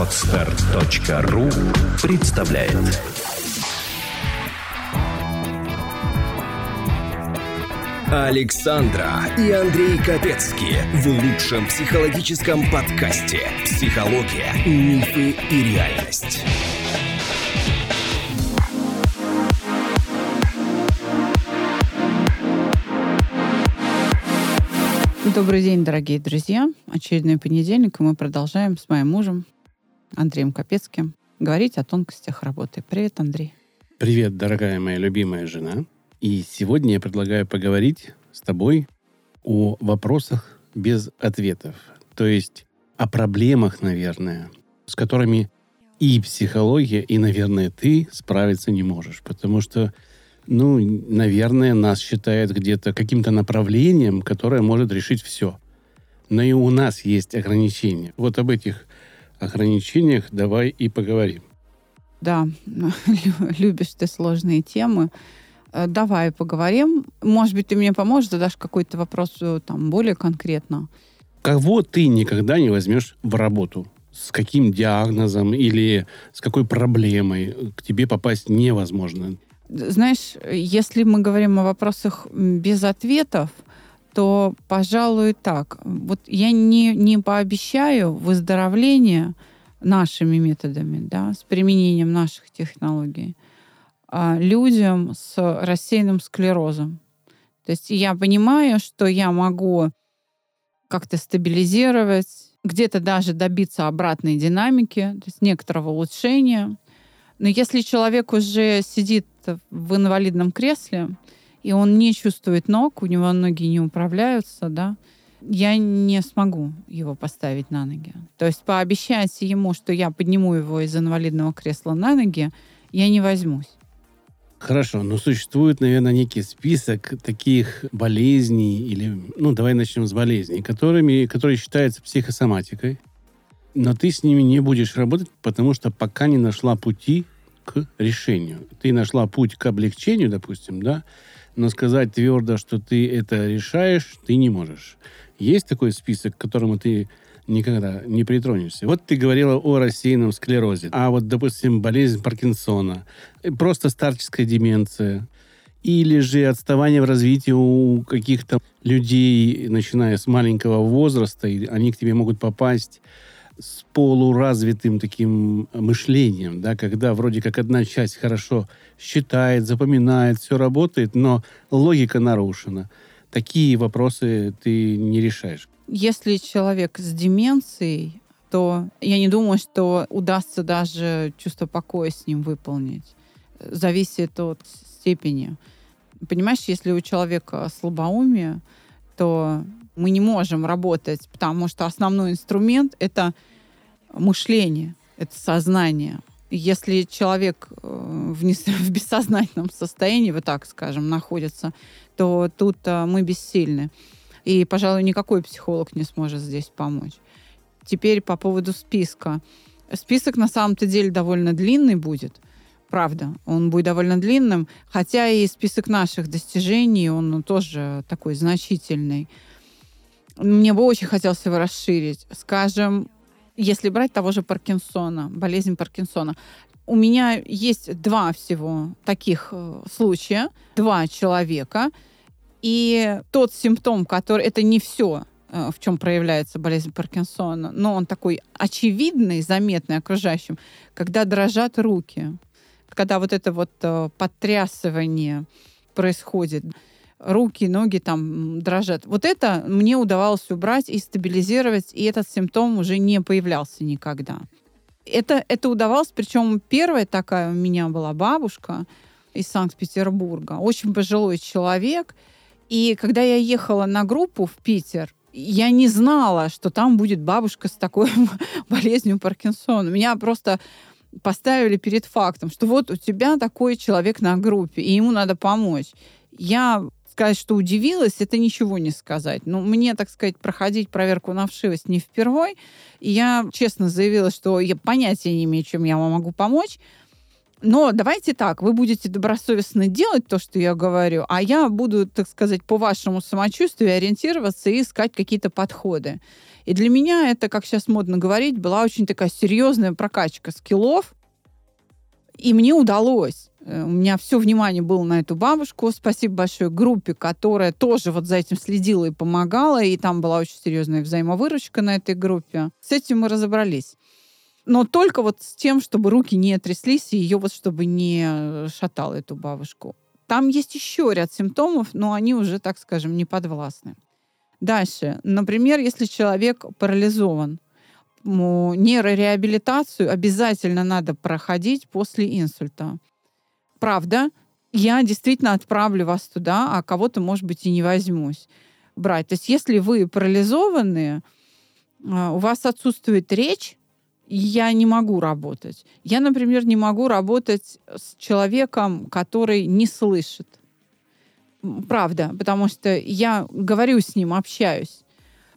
Отстар.ру представляет Александра и Андрей Капецки в лучшем психологическом подкасте «Психология, мифы и реальность». Добрый день, дорогие друзья. Очередной понедельник, и мы продолжаем с моим мужем Андреем Капецким говорить о тонкостях работы. Привет, Андрей. Привет, дорогая моя любимая жена. И сегодня я предлагаю поговорить с тобой о вопросах без ответов. То есть о проблемах, наверное, с которыми и психология, и, наверное, ты справиться не можешь. Потому что ну, наверное, нас считает где-то каким-то направлением, которое может решить все. Но и у нас есть ограничения. Вот об этих ограничениях давай и поговорим. Да, любишь ты сложные темы. Э, давай поговорим. Может быть, ты мне поможешь, задашь какой-то вопрос э, там более конкретно. Кого ты никогда не возьмешь в работу? С каким диагнозом или с какой проблемой к тебе попасть невозможно? Знаешь, если мы говорим о вопросах без ответов, то, пожалуй, так. Вот я не, не пообещаю выздоровление нашими методами, да, с применением наших технологий, а людям с рассеянным склерозом. То есть я понимаю, что я могу как-то стабилизировать, где-то даже добиться обратной динамики, то есть некоторого улучшения. Но если человек уже сидит в инвалидном кресле, и он не чувствует ног, у него ноги не управляются, да, я не смогу его поставить на ноги. То есть пообещать ему, что я подниму его из инвалидного кресла на ноги, я не возьмусь. Хорошо, но существует, наверное, некий список таких болезней, или, ну, давай начнем с болезней, которыми, которые считаются психосоматикой, но ты с ними не будешь работать, потому что пока не нашла пути решению. Ты нашла путь к облегчению, допустим, да, но сказать твердо, что ты это решаешь, ты не можешь. Есть такой список, к которому ты никогда не притронешься. Вот ты говорила о рассеянном склерозе, а вот, допустим, болезнь Паркинсона, просто старческая деменция, или же отставание в развитии у каких-то людей, начиная с маленького возраста, и они к тебе могут попасть с полуразвитым таким мышлением, да, когда вроде как одна часть хорошо считает, запоминает, все работает, но логика нарушена. Такие вопросы ты не решаешь. Если человек с деменцией, то я не думаю, что удастся даже чувство покоя с ним выполнить. Зависит от степени. Понимаешь, если у человека слабоумие, то мы не можем работать, потому что основной инструмент — это мышление, это сознание. Если человек э, в, не, в бессознательном состоянии, вот так скажем, находится, то тут э, мы бессильны. И, пожалуй, никакой психолог не сможет здесь помочь. Теперь по поводу списка. Список на самом-то деле довольно длинный будет. Правда, он будет довольно длинным, хотя и список наших достижений, он тоже такой значительный. Мне бы очень хотелось его расширить. Скажем, если брать того же Паркинсона, болезнь Паркинсона, у меня есть два всего таких э, случая, два человека, и тот симптом, который это не все, э, в чем проявляется болезнь Паркинсона, но он такой очевидный, заметный окружающим, когда дрожат руки, когда вот это вот э, потрясывание происходит руки, ноги там дрожат. Вот это мне удавалось убрать и стабилизировать, и этот симптом уже не появлялся никогда. Это, это удавалось, причем первая такая у меня была бабушка из Санкт-Петербурга, очень пожилой человек. И когда я ехала на группу в Питер, я не знала, что там будет бабушка с такой болезнью Паркинсона. Меня просто поставили перед фактом, что вот у тебя такой человек на группе, и ему надо помочь. Я сказать, что удивилась, это ничего не сказать. Но мне, так сказать, проходить проверку на вшивость не впервой. И я честно заявила, что я понятия не имею, чем я вам могу помочь. Но давайте так, вы будете добросовестно делать то, что я говорю, а я буду, так сказать, по вашему самочувствию ориентироваться и искать какие-то подходы. И для меня это, как сейчас модно говорить, была очень такая серьезная прокачка скиллов. И мне удалось. Э, у меня все внимание было на эту бабушку. Спасибо большое группе, которая тоже вот за этим следила и помогала. И там была очень серьезная взаимовыручка на этой группе. С этим мы разобрались. Но только вот с тем, чтобы руки не тряслись, и ее вот чтобы не шатало эту бабушку. Там есть еще ряд симптомов, но они уже, так скажем, не подвластны. Дальше. Например, если человек парализован, нейрореабилитацию обязательно надо проходить после инсульта. Правда, я действительно отправлю вас туда, а кого-то, может быть, и не возьмусь брать. То есть если вы парализованные, а, у вас отсутствует речь, я не могу работать. Я, например, не могу работать с человеком, который не слышит. Правда, потому что я говорю с ним, общаюсь.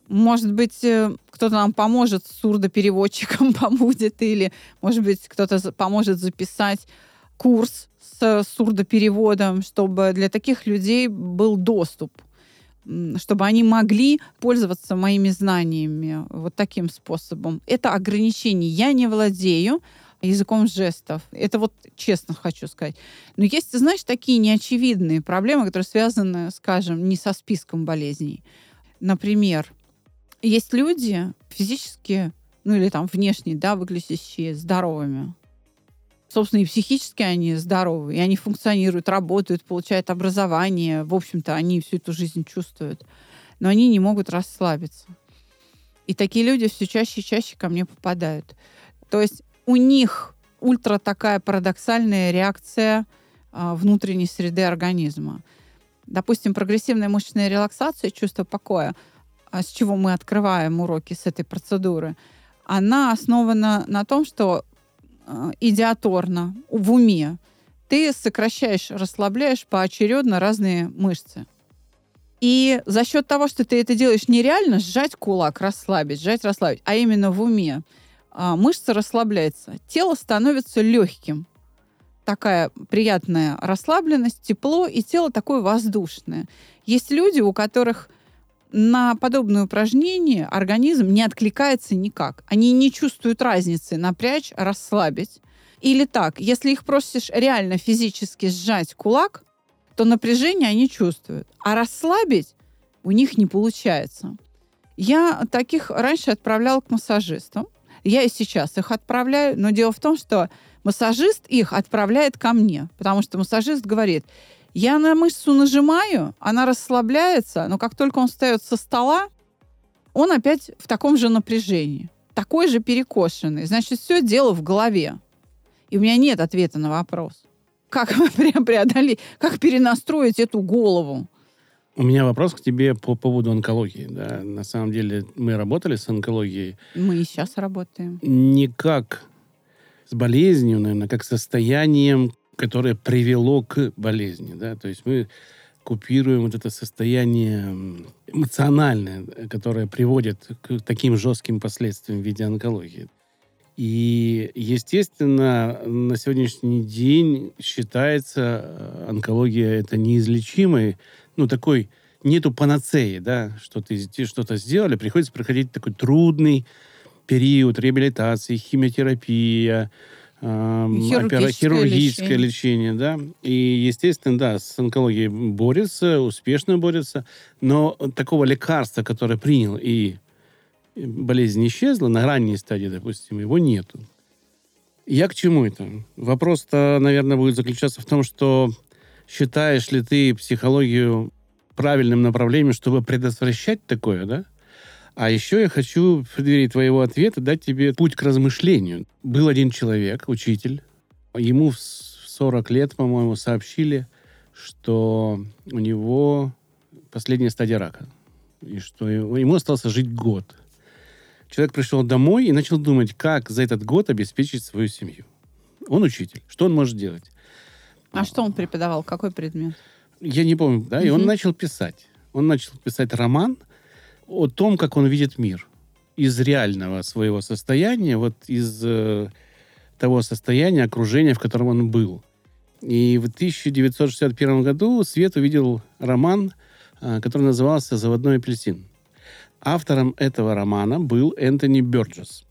Может быть, э, кто-то нам поможет, сурдопереводчиком побудет, или, может быть, кто-то поможет записать курс с сурдопереводом, чтобы для таких людей был доступ чтобы они могли пользоваться моими знаниями вот таким способом. Это ограничение. Я не владею языком жестов. Это вот честно хочу сказать. Но есть, знаешь, такие неочевидные проблемы, которые связаны, скажем, не со списком болезней. Например, есть люди физически, ну или там внешне, да, выглядящие здоровыми, собственно, и психически они здоровы, и они функционируют, работают, получают образование. В общем-то, они всю эту жизнь чувствуют. Но они не могут расслабиться. И такие люди все чаще и чаще ко мне попадают. То есть у них ультра такая парадоксальная реакция а, внутренней среды организма. Допустим, прогрессивная мышечная релаксация, чувство покоя, а с чего мы открываем уроки с этой процедуры, она основана на том, что идиаторно, в уме, ты сокращаешь, расслабляешь поочередно разные мышцы. И за счет того, что ты это делаешь нереально, сжать кулак, расслабить, сжать, расслабить, а именно в уме, а, мышца расслабляется, тело становится легким. Такая приятная расслабленность, тепло, и тело такое воздушное. Есть люди, у которых на подобное упражнение организм не откликается никак. Они не чувствуют разницы напрячь, расслабить. Или так, если их просишь реально физически сжать кулак, то напряжение они чувствуют. А расслабить у них не получается. Я таких раньше отправлял к массажистам. Я и сейчас их отправляю. Но дело в том, что массажист их отправляет ко мне. Потому что массажист говорит, я на мышцу нажимаю, она расслабляется, но как только он встает со стола, он опять в таком же напряжении. Такой же перекошенный. Значит, все дело в голове. И у меня нет ответа на вопрос. Как преодолеть, как перенастроить эту голову? У меня вопрос к тебе по поводу онкологии. Да. На самом деле мы работали с онкологией. Мы и сейчас работаем. Не как с болезнью, наверное, как состоянием, которое привело к болезни. Да? То есть мы купируем вот это состояние эмоциональное, которое приводит к таким жестким последствиям в виде онкологии. И, естественно, на сегодняшний день считается э, онкология это неизлечимой, ну, такой, нету панацеи, да, что ты что-то сделали, приходится проходить такой трудный период реабилитации, химиотерапия, хирургическое, хирургическое лечение. лечение, да. И, естественно, да, с онкологией борется, успешно борется, но такого лекарства, которое принял и болезнь исчезла на ранней стадии, допустим, его нету. Я к чему это? Вопрос-то, наверное, будет заключаться в том, что считаешь ли ты психологию правильным направлением, чтобы предотвращать такое, да? А еще я хочу в преддверии твоего ответа дать тебе путь к размышлению. Был один человек, учитель. Ему в 40 лет, по-моему, сообщили, что у него последняя стадия рака. И что ему остался жить год. Человек пришел домой и начал думать, как за этот год обеспечить свою семью. Он учитель. Что он может делать? А что он преподавал? Какой предмет? Я не помню, да. И он начал писать. Он начал писать роман – о том, как он видит мир из реального своего состояния, вот из э, того состояния, окружения, в котором он был. И в 1961 году Свет увидел роман, э, который назывался «Заводной апельсин». Автором этого романа был Энтони Бёрджес.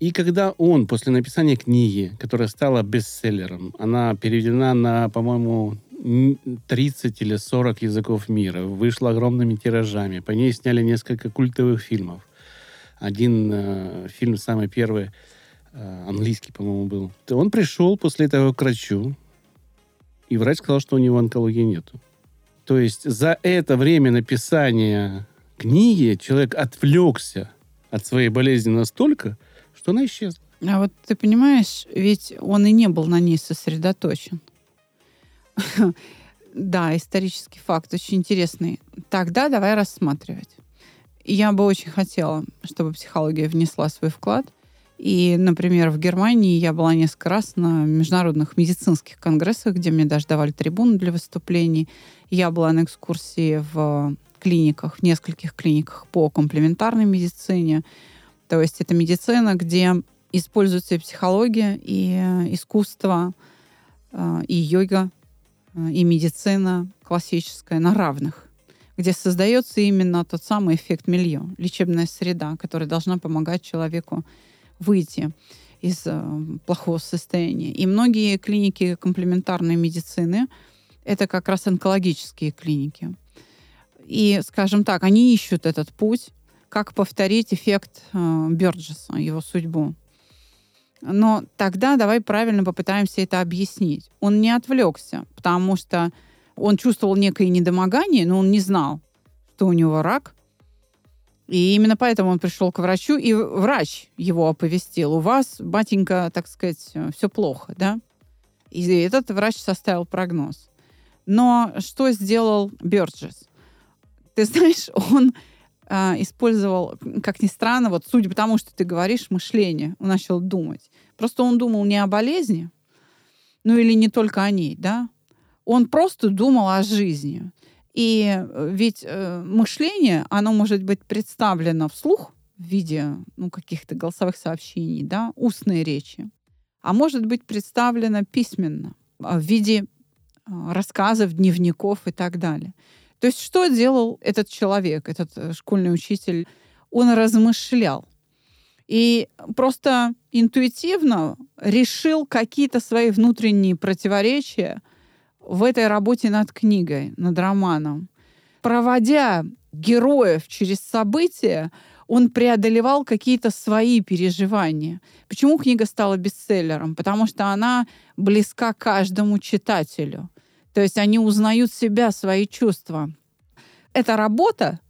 И когда он после написания книги, которая стала бестселлером, она переведена на, по-моему, 30 или 40 языков мира, вышла огромными тиражами, по ней сняли несколько культовых фильмов. Один э, фильм, самый первый, э, английский, по-моему, был. Он пришел после этого к врачу, и врач сказал, что у него онкологии нету. То есть за это время написания книги человек отвлекся от своей болезни настолько, что она исчезла. А вот ты понимаешь, ведь он и не был на ней сосредоточен. Да, исторический факт очень интересный. Тогда давай рассматривать. Я бы очень хотела, чтобы психология внесла свой вклад. И, например, в Германии я была несколько раз на международных медицинских конгрессах, где мне даже давали трибуну для выступлений. Я была на экскурсии в клиниках, в нескольких клиниках по комплементарной медицине. То есть это медицина, где используется и психология, и э, искусство, э, и йога, и медицина классическая на равных, где создается именно тот самый эффект милье, лечебная среда, которая должна помогать человеку выйти из плохого состояния. И многие клиники комплементарной медицины это как раз онкологические клиники. И, скажем так, они ищут этот путь, как повторить эффект э, Бёрджеса, его судьбу. Но тогда давай правильно попытаемся это объяснить. Он не отвлекся, потому что он чувствовал некое недомогание, но он не знал, что у него рак. И именно поэтому он пришел к врачу, и врач его оповестил. У вас, батенька, так сказать, все плохо, да? И этот врач составил прогноз. Но что сделал Бёрджес? Ты знаешь, он э, использовал, как ни странно, вот судя по тому, что ты говоришь, мышление. Он начал думать. Просто он думал не о болезни, ну или не только о ней, да. Он просто думал о жизни. И э, ведь э, мышление, оно может быть представлено вслух в виде ну, каких-то голосовых сообщений, да, устной речи, а может быть представлено письменно в виде э, рассказов, дневников и так далее. То есть что делал этот человек, этот э, школьный учитель? Он размышлял. И просто интуитивно решил какие-то свои внутренние противоречия в этой работе над книгой, над романом. Проводя героев через события, он преодолевал какие-то свои переживания. Почему книга стала бестселлером? Потому что она близка каждому читателю. То есть они узнают себя, свои чувства. Эта работа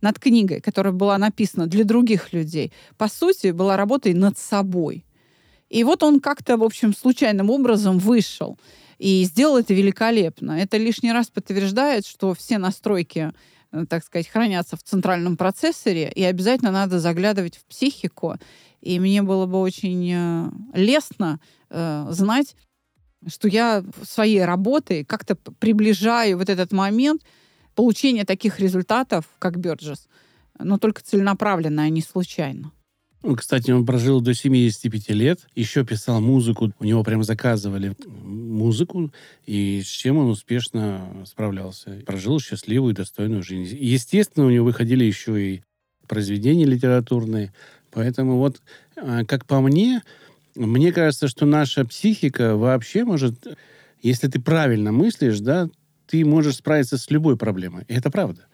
над книгой, которая была написана для других людей, по сути, была работой над собой. И вот он как-то, в общем, случайным образом вышел и сделал это великолепно. Это лишний раз подтверждает, что все настройки, э, так сказать, хранятся в центральном процессоре, и обязательно надо заглядывать в психику. И мне было бы очень э, лестно э, знать, что я своей работой как-то приближаю вот этот момент получения таких результатов, как Бёрджес, но только целенаправленно, а не случайно. Ну, кстати, он прожил до 75 лет, еще писал музыку, у него прям заказывали музыку, и с чем он успешно справлялся. Прожил счастливую и достойную жизнь. Естественно, у него выходили еще и произведения литературные, поэтому вот, а, как по мне, мне кажется, что наша психика вообще может, если ты правильно мыслишь, да, ты можешь справиться с любой проблемой. И это правда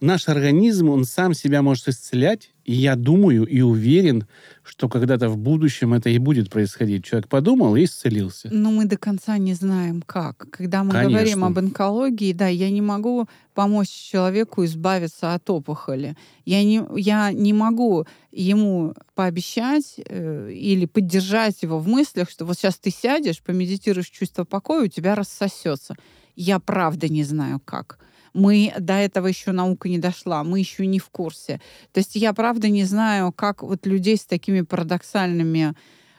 наш организм, он сам себя может исцелять, и я думаю и уверен, что когда-то в будущем это и будет происходить. Человек подумал и исцелился. Но мы до конца не знаем, как. Когда мы Конечно. говорим об онкологии, да, я не могу помочь человеку избавиться от опухоли. Я не, я не могу ему пообещать э, или поддержать его в мыслях, что вот сейчас ты сядешь, помедитируешь чувство покоя, у тебя рассосется. Я правда не знаю, как мы до этого еще наука не дошла, мы еще не в курсе. То есть я правда не знаю, как вот людей с такими парадоксальными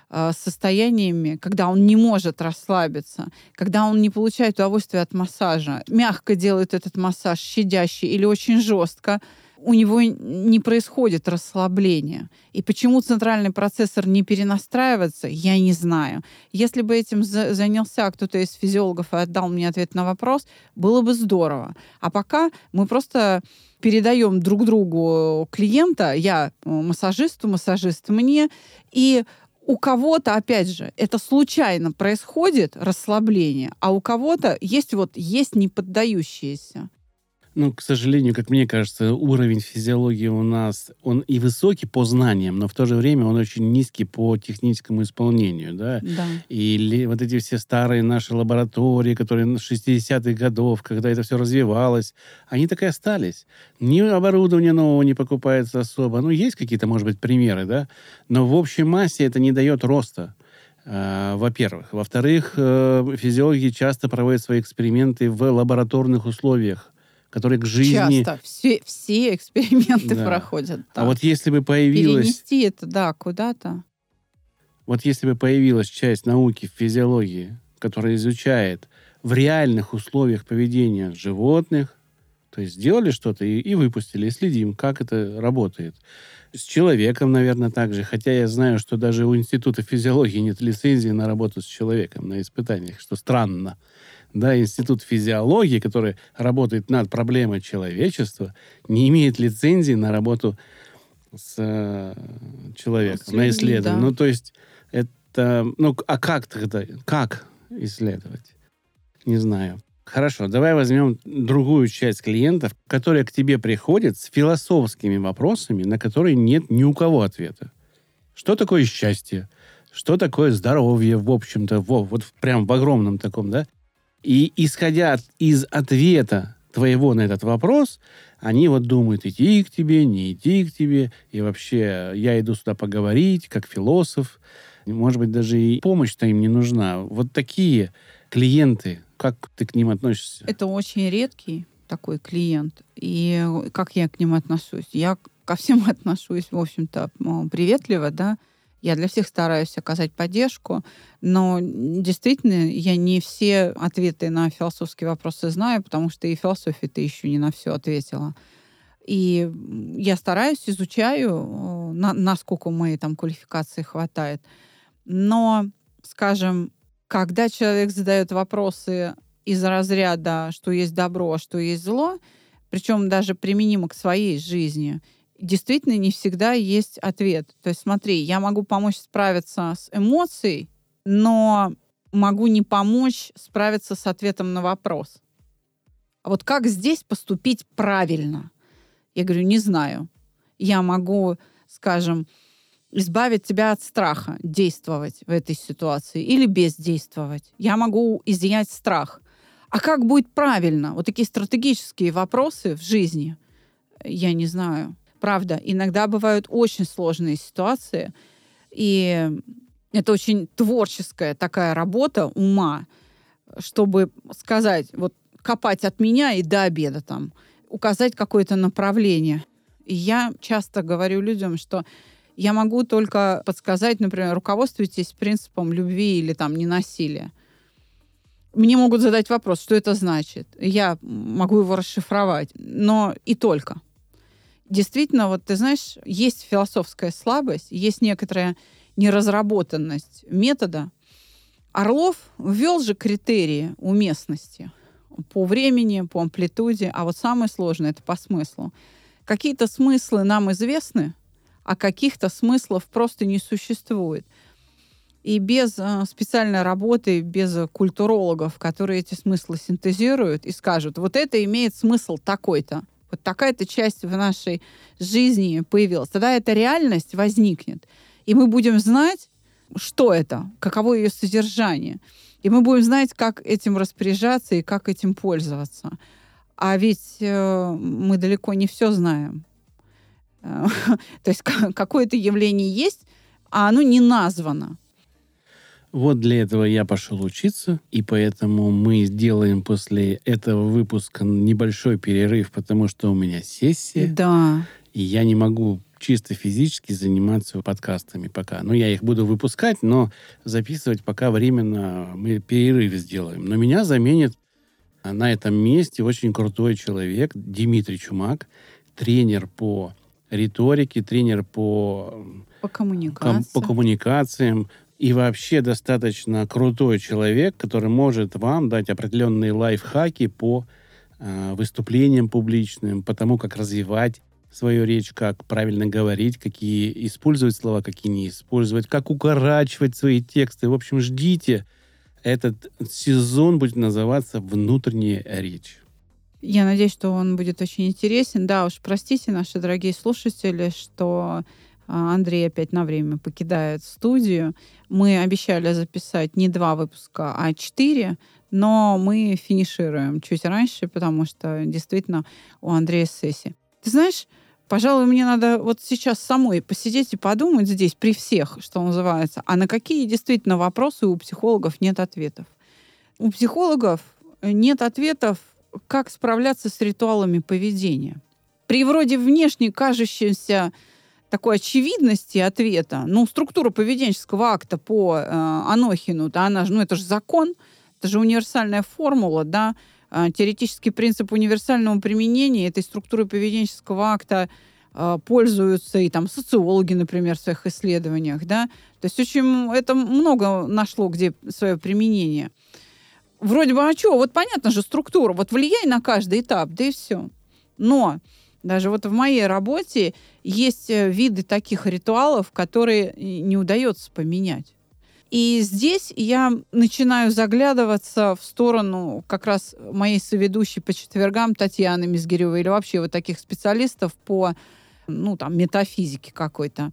э, состояниями, когда он не может расслабиться, когда он не получает удовольствия от массажа, мягко делает этот массаж, щадящий или очень жестко, у него не происходит расслабление. И почему центральный процессор не перенастраивается, я не знаю. Если бы этим за занялся кто-то из физиологов и отдал мне ответ на вопрос, было бы здорово. А пока мы просто передаем друг другу клиента, я массажисту, массажист мне, и у кого-то, опять же, это случайно происходит, расслабление, а у кого-то есть вот есть неподдающиеся. Ну, к сожалению, как мне кажется, уровень физиологии у нас, он и высокий по знаниям, но в то же время он очень низкий по техническому исполнению, да? Да. И вот эти все старые наши лаборатории, которые 60-х годов, когда это все развивалось, они так и остались. Ни оборудования нового не покупается особо. Ну, есть какие-то, может быть, примеры, да? Но в общей массе это не дает роста э, во-первых. Во-вторых, э, физиологи часто проводят свои эксперименты в лабораторных условиях которые к жизни... Часто. Все, все эксперименты да. проходят. Так. А вот если бы появилась... Перенести это, да, куда-то. Вот если бы появилась часть науки в физиологии, которая изучает в реальных условиях поведения животных, то есть сделали что-то и, и выпустили, и следим, как это работает. С человеком, наверное, также. Хотя я знаю, что даже у Института физиологии нет лицензии на работу с человеком, на испытаниях, что странно да, Институт физиологии, который работает над проблемой человечества, не имеет лицензии на работу с э, человеком, с на исследование. Да. Ну, то есть это... Ну, а как тогда? Как исследовать? Не знаю. Хорошо, давай возьмем другую часть клиентов, которые к тебе приходят с философскими вопросами, на которые нет ни у кого ответа. Что такое счастье? Что такое здоровье, в общем-то, вот, вот прям в огромном таком, да? И исходя из ответа твоего на этот вопрос, они вот думают, идти к тебе, не идти к тебе, и вообще я иду сюда поговорить, как философ. Может быть, даже и помощь-то им не нужна. Вот такие клиенты, как ты к ним относишься? Это очень редкий такой клиент. И как я к ним отношусь? Я ко всем отношусь, в общем-то, приветливо, да, я для всех стараюсь оказать поддержку, но действительно я не все ответы на философские вопросы знаю, потому что и философия-то еще не на все ответила. И я стараюсь, изучаю, на, насколько моей там квалификации хватает. Но, скажем, когда человек задает вопросы из разряда, что есть добро, а что есть зло, причем даже применимо к своей жизни, действительно не всегда есть ответ. То есть смотри, я могу помочь справиться с эмоцией, но могу не помочь справиться с ответом на вопрос. А вот как здесь поступить правильно? Я говорю, не знаю. Я могу, скажем, избавить тебя от страха, действовать в этой ситуации или бездействовать. Я могу изъять страх. А как будет правильно? Вот такие стратегические вопросы в жизни. Я не знаю. Правда, иногда бывают очень сложные ситуации, и это очень творческая такая работа ума, чтобы сказать, вот копать от меня и до обеда там, указать какое-то направление. И я часто говорю людям, что я могу только подсказать, например, руководствуйтесь принципом любви или там ненасилия. Мне могут задать вопрос, что это значит. Я могу его расшифровать, но и только действительно, вот ты знаешь, есть философская слабость, есть некоторая неразработанность метода. Орлов ввел же критерии уместности по времени, по амплитуде, а вот самое сложное — это по смыслу. Какие-то смыслы нам известны, а каких-то смыслов просто не существует. И без э, специальной работы, без культурологов, которые эти смыслы синтезируют и скажут, вот это имеет смысл такой-то, вот такая-то часть в нашей жизни появилась. Тогда эта реальность возникнет. И мы будем знать, что это, каково ее содержание. И мы будем знать, как этим распоряжаться и как этим пользоваться. А ведь э, мы далеко не все знаем. Э, то есть какое-то явление есть, а оно не названо. Вот для этого я пошел учиться, и поэтому мы сделаем после этого выпуска небольшой перерыв, потому что у меня сессия. Да. И я не могу чисто физически заниматься подкастами пока. Ну, я их буду выпускать, но записывать пока временно мы перерыв сделаем. Но меня заменит на этом месте очень крутой человек, Дмитрий Чумак, тренер по риторике, тренер по, По ком- коммуникации. по коммуникациям и вообще достаточно крутой человек, который может вам дать определенные лайфхаки по э, выступлениям публичным, по тому, как развивать свою речь, как правильно говорить, какие использовать слова, какие не использовать, как укорачивать свои тексты. В общем, ждите. Этот сезон будет называться «Внутренняя речь». Я надеюсь, что он будет очень интересен. Да уж, простите, наши дорогие слушатели, что Андрей опять на время покидает студию. Мы обещали записать не два выпуска, а четыре, но мы финишируем чуть раньше, потому что действительно у Андрея сессия. Ты знаешь, пожалуй, мне надо вот сейчас самой посидеть и подумать здесь при всех, что называется, а на какие действительно вопросы у психологов нет ответов. У психологов нет ответов, как справляться с ритуалами поведения. При вроде внешне кажущемся такой очевидности ответа, ну, структура поведенческого акта по э, Анохину, да, она же, ну, это же закон, это же универсальная формула, да, э, теоретический принцип универсального применения этой структуры поведенческого акта э, пользуются и там социологи, например, в своих исследованиях, да, то есть очень это много нашло где свое применение. Вроде бы, а что, вот понятно же структура, вот влияй на каждый этап, да и все. Но даже вот в моей работе есть э, виды таких ритуалов, которые не удается поменять. И здесь я начинаю заглядываться в сторону как раз моей соведущей по четвергам Татьяны Мизгиревой или вообще вот таких специалистов по ну, там, метафизике какой-то.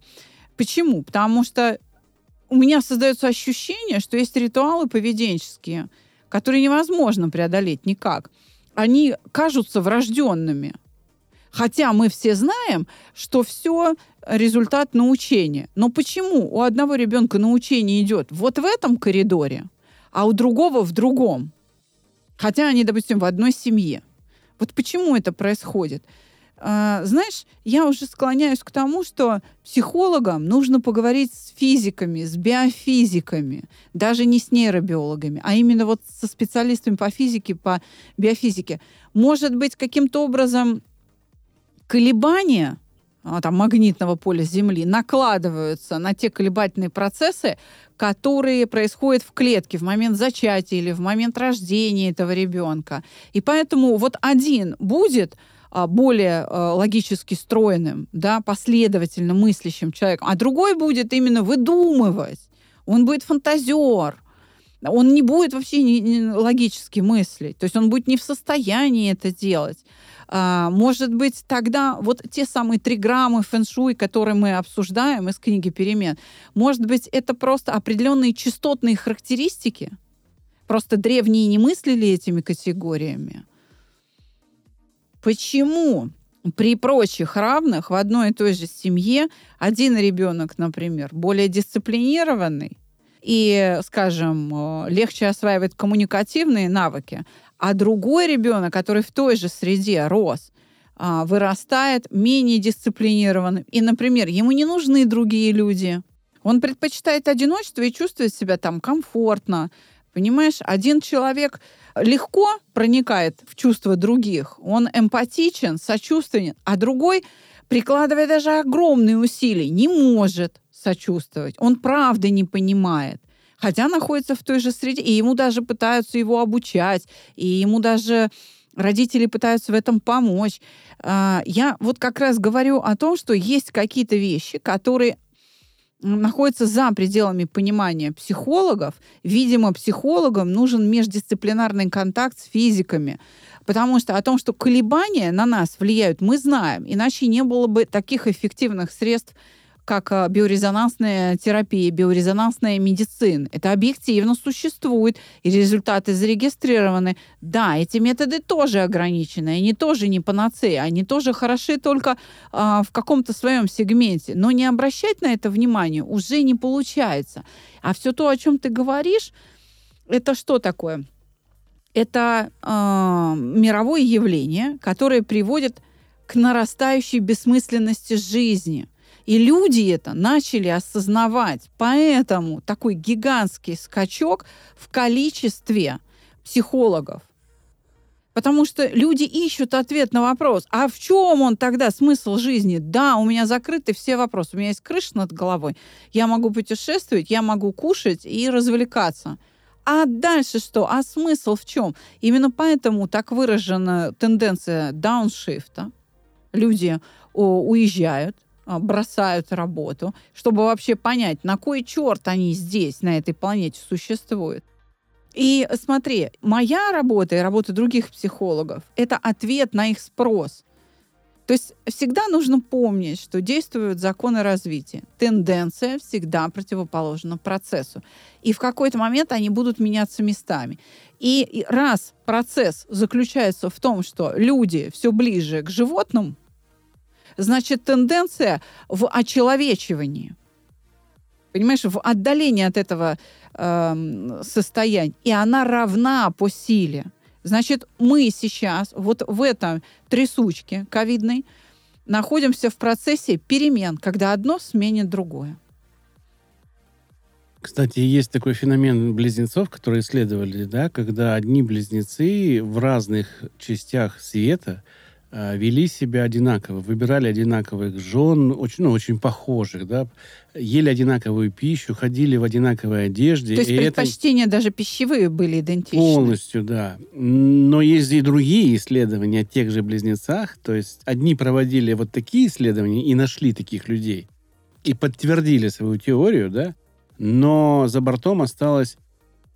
Почему? Потому что у меня создается ощущение, что есть ритуалы поведенческие, которые невозможно преодолеть никак. Они кажутся врожденными. Хотя мы все знаем, что все результат научения. Но почему у одного ребенка научение идет вот в этом коридоре, а у другого в другом? Хотя они, допустим, в одной семье. Вот почему это происходит? А, знаешь, я уже склоняюсь к тому, что психологам нужно поговорить с физиками, с биофизиками, даже не с нейробиологами, а именно вот со специалистами по физике, по биофизике. Может быть, каким-то образом колебания а, там, магнитного поля Земли накладываются на те колебательные процессы, которые происходят в клетке в момент зачатия или в момент рождения этого ребенка. И поэтому вот один будет а, более а, логически стройным, да, последовательно мыслящим человеком, а другой будет именно выдумывать. Он будет фантазер, он не будет вообще не, не логически мыслить, то есть он будет не в состоянии это делать. А, может быть, тогда вот те самые три граммы фэн-шуй, которые мы обсуждаем из книги «Перемен», может быть, это просто определенные частотные характеристики? Просто древние не мыслили этими категориями. Почему при прочих равных в одной и той же семье один ребенок, например, более дисциплинированный и, скажем, э, легче осваивает коммуникативные навыки, а другой ребенок, который в той же среде рос, а, вырастает менее дисциплинированным. И, например, ему не нужны другие люди. Он предпочитает одиночество и чувствует себя там комфортно. Понимаешь, один человек легко проникает в чувства других, он эмпатичен, сочувственен, а другой, прикладывая даже огромные усилия, не может сочувствовать. Он правды не понимает хотя находится в той же среде, и ему даже пытаются его обучать, и ему даже родители пытаются в этом помочь. А, я вот как раз говорю о том, что есть какие-то вещи, которые находятся за пределами понимания психологов. Видимо, психологам нужен междисциплинарный контакт с физиками. Потому что о том, что колебания на нас влияют, мы знаем. Иначе не было бы таких эффективных средств как а, биорезонансная терапия, биорезонансная медицина. Это объективно существует, и результаты зарегистрированы. Да, эти методы тоже ограничены, они тоже не панацея, они тоже хороши только а, в каком-то своем сегменте. Но не обращать на это внимание уже не получается. А все то, о чем ты говоришь, это что такое? Это э, мировое явление, которое приводит к нарастающей бессмысленности жизни – и люди это начали осознавать. Поэтому такой гигантский скачок в количестве психологов. Потому что люди ищут ответ на вопрос, а в чем он тогда смысл жизни? Да, у меня закрыты все вопросы. У меня есть крыша над головой. Я могу путешествовать, я могу кушать и развлекаться. А дальше что? А смысл в чем? Именно поэтому так выражена тенденция дауншифта. Люди уезжают, бросают работу, чтобы вообще понять, на кой черт они здесь, на этой планете существуют. И смотри, моя работа и работа других психологов — это ответ на их спрос. То есть всегда нужно помнить, что действуют законы развития. Тенденция всегда противоположна процессу. И в какой-то момент они будут меняться местами. И раз процесс заключается в том, что люди все ближе к животным, значит тенденция в очеловечивании. Понимаешь, в отдалении от этого э, состояния. И она равна по силе. Значит, мы сейчас вот в этом трясучке ковидной находимся в процессе перемен, когда одно сменит другое. Кстати, есть такой феномен близнецов, которые исследовали, да, когда одни близнецы в разных частях света вели себя одинаково, выбирали одинаковых жен, очень, ну, очень похожих, да, ели одинаковую пищу, ходили в одинаковой одежде. То есть предпочтения это... даже пищевые были идентичны? Полностью, да. Но есть и другие исследования о тех же близнецах, то есть одни проводили вот такие исследования и нашли таких людей, и подтвердили свою теорию, да, но за бортом осталось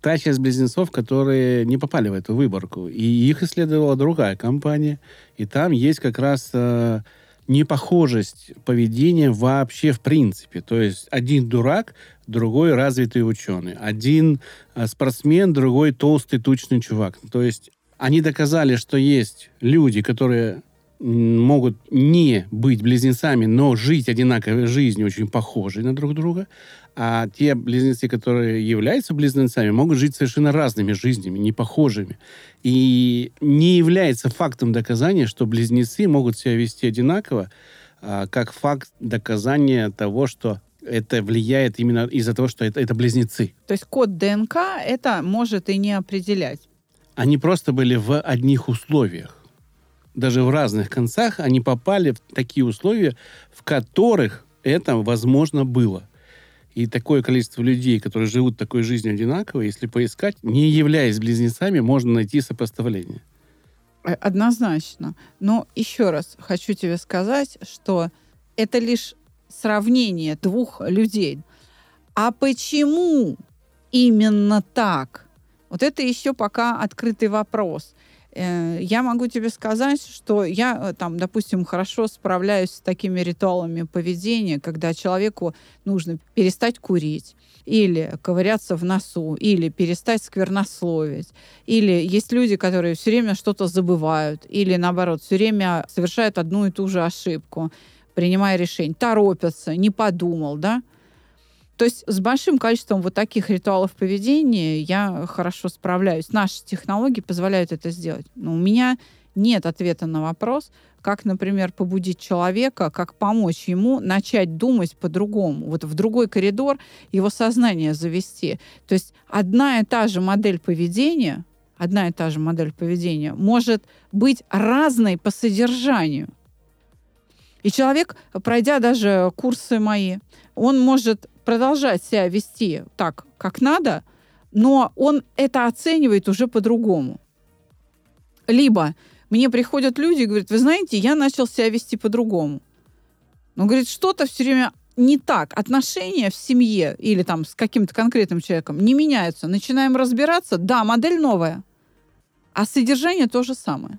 та часть близнецов, которые не попали в эту выборку. И их исследовала другая компания. И там есть как раз э, непохожесть поведения вообще в принципе. То есть один дурак, другой развитый ученый. Один э, спортсмен, другой толстый, тучный чувак. То есть они доказали, что есть люди, которые могут не быть близнецами, но жить одинаковой жизнью, очень похожей на друг друга. А те близнецы, которые являются близнецами, могут жить совершенно разными жизнями, не похожими. И не является фактом доказания, что близнецы могут себя вести одинаково, а, как факт доказания того, что это влияет именно из-за того, что это, это близнецы. То есть код ДНК это может и не определять. Они просто были в одних условиях. Даже в разных концах они попали в такие условия, в которых это возможно было. И такое количество людей, которые живут такой жизнью одинаково, если поискать, не являясь близнецами, можно найти сопоставление. Э, однозначно. Но еще раз хочу тебе сказать, что это лишь сравнение двух людей. А почему именно так? Вот это еще пока открытый вопрос. Э, я могу тебе сказать, что я э, там, допустим, хорошо справляюсь с такими ритуалами поведения, когда человеку нужно перестать курить, или ковыряться в носу, или перестать сквернословить. Или есть люди, которые все время что-то забывают, или наоборот, все время совершают одну и ту же ошибку, принимая решение, торопятся, не подумал, да? То есть с большим количеством вот таких ритуалов поведения я хорошо справляюсь. Наши технологии позволяют это сделать. Но у меня нет ответа на вопрос, как, например, побудить человека, как помочь ему начать думать по-другому, вот в другой коридор его сознание завести. То есть одна и та же модель поведения, одна и та же модель поведения может быть разной по содержанию. И человек, пройдя даже курсы мои, он может продолжать себя вести так, как надо, но он это оценивает уже по-другому. Либо мне приходят люди и говорят, вы знаете, я начал себя вести по-другому. Но, говорит, что-то все время не так. Отношения в семье или там с каким-то конкретным человеком не меняются. Начинаем разбираться, да, модель новая, а содержание то же самое.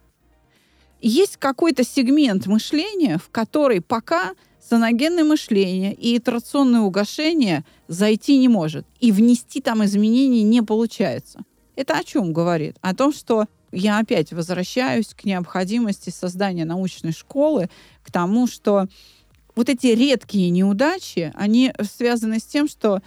Есть какой-то сегмент мышления, в который пока саногенное мышление и итерационное угошение зайти не может. И внести там изменений не получается. Это о чем говорит? О том, что я опять возвращаюсь к необходимости создания научной школы, к тому, что вот эти редкие неудачи, они связаны с тем, что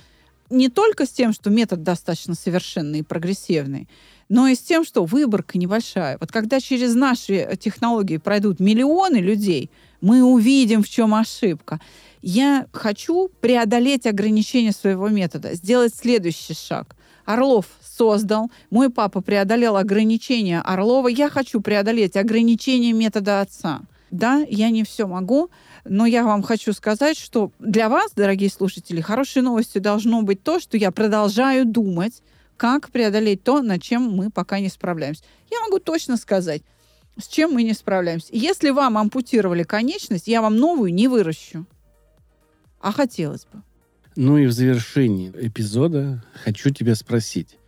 не только с тем, что метод достаточно совершенный и прогрессивный, но и с тем, что выборка небольшая. Вот когда через наши технологии пройдут миллионы людей, мы увидим, в чем ошибка. Я хочу преодолеть ограничения своего метода, сделать следующий шаг Орлов создал, мой папа преодолел ограничения Орлова, я хочу преодолеть ограничения метода отца. Да, я не все могу, но я вам хочу сказать, что для вас, дорогие слушатели, хорошей новостью должно быть то, что я продолжаю думать, как преодолеть то, над чем мы пока не справляемся. Я могу точно сказать, с чем мы не справляемся. Если вам ампутировали конечность, я вам новую не выращу. А хотелось бы. Ну и в завершении эпизода хочу тебя спросить.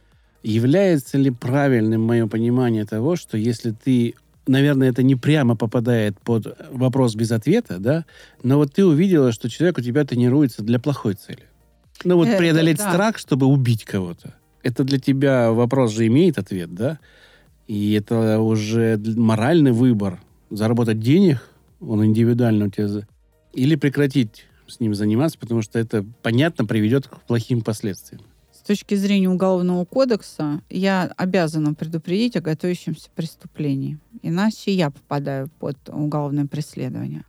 Является ли правильным мое понимание того, что если ты наверное, это не прямо попадает под вопрос без ответа, да, но вот ты увидела, что человек у тебя тренируется для плохой цели. Ну вот это, преодолеть да. страх, чтобы убить кого-то. Это для тебя вопрос же имеет ответ, да? И это уже моральный выбор. Заработать денег, он индивидуально у тебя... Или прекратить с ним заниматься, потому что это, понятно, приведет к плохим последствиям. С точки зрения Уголовного кодекса я обязана предупредить о готовящемся преступлении. Иначе я попадаю под уголовное преследование.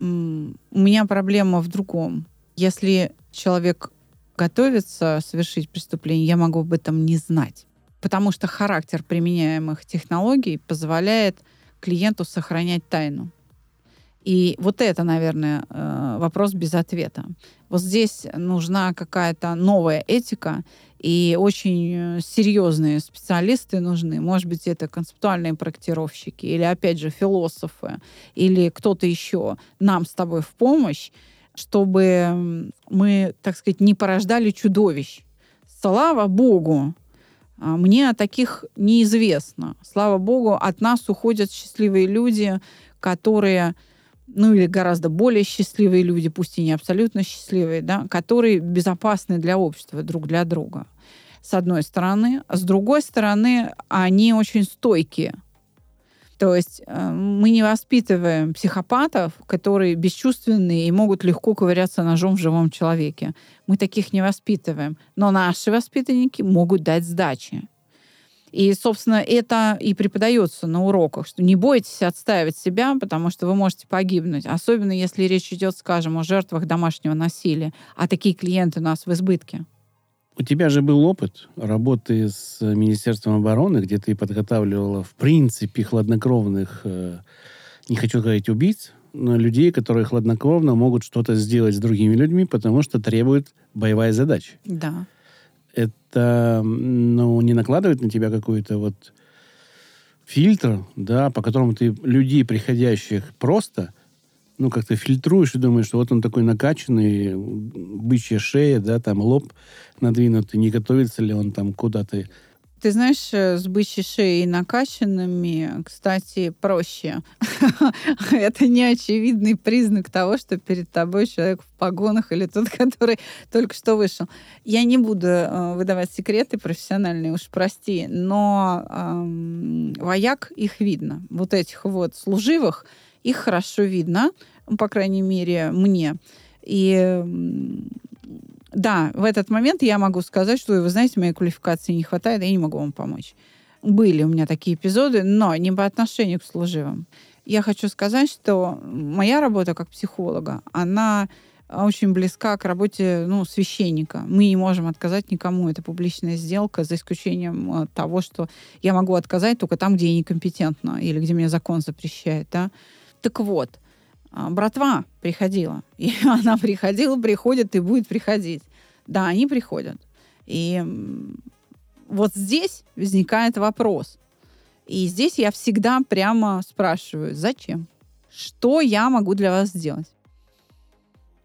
У меня проблема в другом. Если человек готовится совершить преступление, я могу об этом не знать. Потому что характер применяемых технологий позволяет клиенту сохранять тайну. И вот это, наверное, э, вопрос без ответа. Вот здесь нужна какая-то новая этика, и очень э, серьезные специалисты нужны. Может быть, это концептуальные проектировщики, или, опять же, философы, или кто-то еще нам с тобой в помощь, чтобы мы, так сказать, не порождали чудовищ. Слава Богу, а, мне о таких неизвестно. Слава Богу, от нас уходят счастливые люди, которые ну или гораздо более счастливые люди, пусть и не абсолютно счастливые, да, которые безопасны для общества, друг для друга, с одной стороны. А с другой стороны, они очень стойкие. То есть э, мы не воспитываем психопатов, которые бесчувственные и могут легко ковыряться ножом в живом человеке. Мы таких не воспитываем. Но наши воспитанники могут дать сдачи. И, собственно, это и преподается на уроках, что не бойтесь отстаивать себя, потому что вы можете погибнуть. Особенно если речь идет, скажем, о жертвах домашнего насилия. А такие клиенты у нас в избытке. У тебя же был опыт работы с Министерством обороны, где ты подготавливала, в принципе, хладнокровных, э, не хочу говорить убийц, но людей, которые хладнокровно могут что-то сделать с другими людьми, потому что требует боевая задача. Да это ну, не накладывает на тебя какой-то вот фильтр, да, по которому ты людей, приходящих просто, ну, как-то фильтруешь и думаешь, что вот он такой накачанный, бычья шея, да, там лоб надвинутый, не готовится ли он там куда-то ты знаешь, э, с бычьей шеей накачанными, кстати, проще. Это не очевидный признак того, что перед тобой человек в погонах или тот, который только что вышел. Я не буду э, выдавать секреты профессиональные, уж прости, но эм, вояк их видно. Вот этих вот служивых, их хорошо видно, по крайней мере, мне. И да, в этот момент я могу сказать, что, вы знаете, моей квалификации не хватает, я не могу вам помочь. Были у меня такие эпизоды, но не по отношению к служивым. Я хочу сказать, что моя работа как психолога, она очень близка к работе ну, священника. Мы не можем отказать никому. Это публичная сделка, за исключением э, того, что я могу отказать только там, где я некомпетентна или где мне закон запрещает. Да? Так вот, а, братва приходила. И она приходила, приходит и будет приходить. Да, они приходят. И вот здесь возникает вопрос. И здесь я всегда прямо спрашиваю, зачем? Что я могу для вас сделать?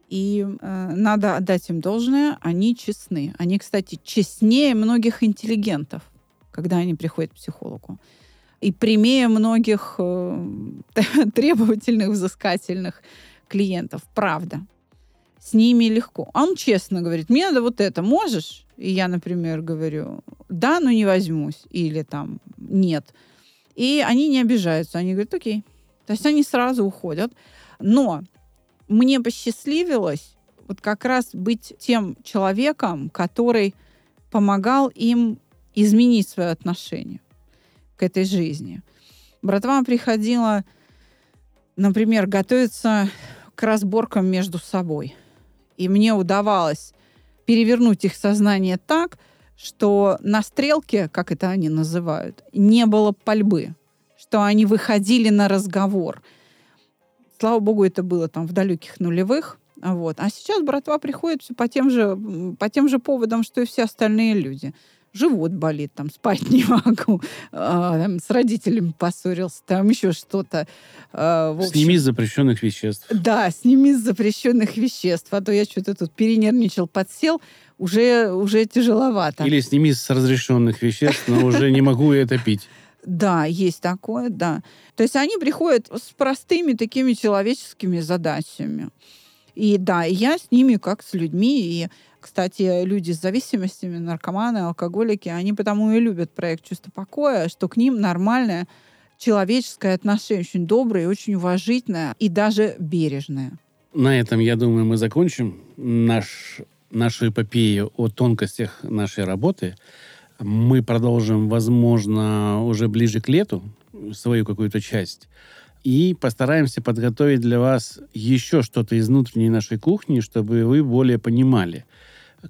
И э, надо отдать им должное, они честны. Они, кстати, честнее многих интеллигентов, когда они приходят к психологу и прямее многих э, требовательных, взыскательных клиентов. Правда. С ними легко. А он честно говорит, мне надо вот это, можешь? И я, например, говорю, да, но не возьмусь. Или там, нет. И они не обижаются. Они говорят, окей. То есть они сразу уходят. Но мне посчастливилось вот как раз быть тем человеком, который помогал им изменить свое отношение к этой жизни. Братва приходила, например, готовиться к разборкам между собой. И мне удавалось перевернуть их сознание так, что на стрелке, как это они называют, не было пальбы, что они выходили на разговор. Слава богу, это было там в далеких нулевых. Вот. А сейчас братва приходит все по тем же, по тем же поводам, что и все остальные люди живот болит, там спать не могу, а, там, с родителями поссорился, там еще что-то. А, общем, сними с запрещенных веществ. Да, сними с запрещенных веществ, а то я что-то тут перенервничал, подсел, уже, уже тяжеловато. Или сними с разрешенных веществ, но уже не могу это пить. Да, есть такое, да. То есть они приходят с простыми такими человеческими задачами. И да, я с ними как с людьми, и кстати, люди с зависимостями, наркоманы, алкоголики, они потому и любят проект «Чувство покоя», что к ним нормальное человеческое отношение, очень доброе, очень уважительное и даже бережное. На этом, я думаю, мы закончим наш, нашу эпопею о тонкостях нашей работы. Мы продолжим, возможно, уже ближе к лету свою какую-то часть и постараемся подготовить для вас еще что-то из внутренней нашей кухни, чтобы вы более понимали,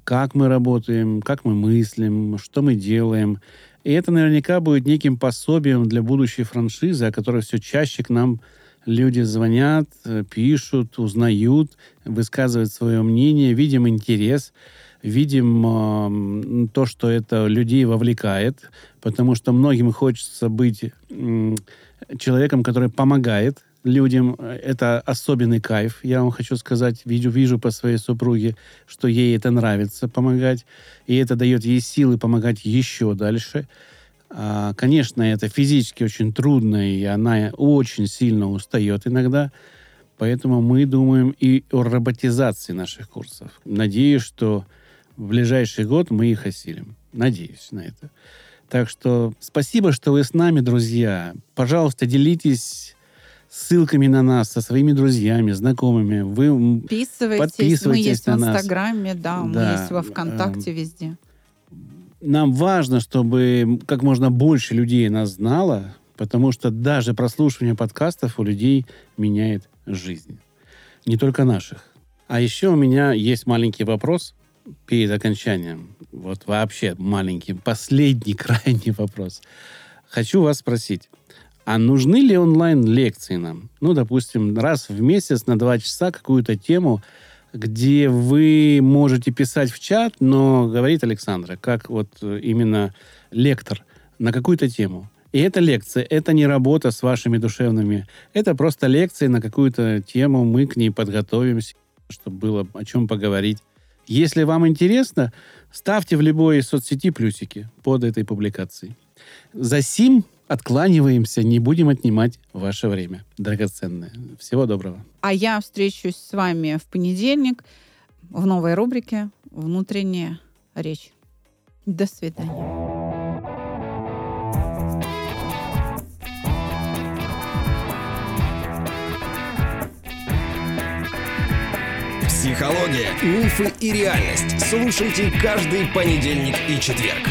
как мы работаем, как мы мыслим, что мы делаем. И это наверняка будет неким пособием для будущей франшизы, о которой все чаще к нам люди звонят, э, пишут, узнают, высказывают свое мнение, видим интерес, видим э, то, что это людей вовлекает, потому что многим хочется быть э, человеком, который помогает людям. Это особенный кайф. Я вам хочу сказать, вижу, вижу по своей супруге, что ей это нравится помогать. И это дает ей силы помогать еще дальше. А, конечно, это физически очень трудно, и она очень сильно устает иногда. Поэтому мы думаем и о роботизации наших курсов. Надеюсь, что в ближайший год мы их осилим. Надеюсь на это. Так что спасибо, что вы с нами, друзья. Пожалуйста, делитесь ссылками на нас со своими друзьями, знакомыми. Вы подписывайтесь. подписывайтесь мы есть на в Инстаграме, да, да, мы есть во ВКонтакте, эм, везде. Нам важно, чтобы как можно больше людей нас знало, потому что даже прослушивание подкастов у людей меняет жизнь. Не только наших. А еще у меня есть маленький вопрос перед окончанием. Вот вообще маленький, последний, крайний вопрос. Хочу вас спросить. А нужны ли онлайн-лекции нам? Ну, допустим, раз в месяц на два часа какую-то тему, где вы можете писать в чат, но говорит Александра, как вот э, именно лектор на какую-то тему. И эта лекция, это не работа с вашими душевными, это просто лекция на какую-то тему, мы к ней подготовимся, чтобы было о чем поговорить. Если вам интересно, ставьте в любой соцсети плюсики под этой публикацией. За сим откланиваемся, не будем отнимать ваше время драгоценное. Всего доброго. А я встречусь с вами в понедельник в новой рубрике «Внутренняя речь». До свидания. Психология, мифы и реальность. Слушайте каждый понедельник и четверг.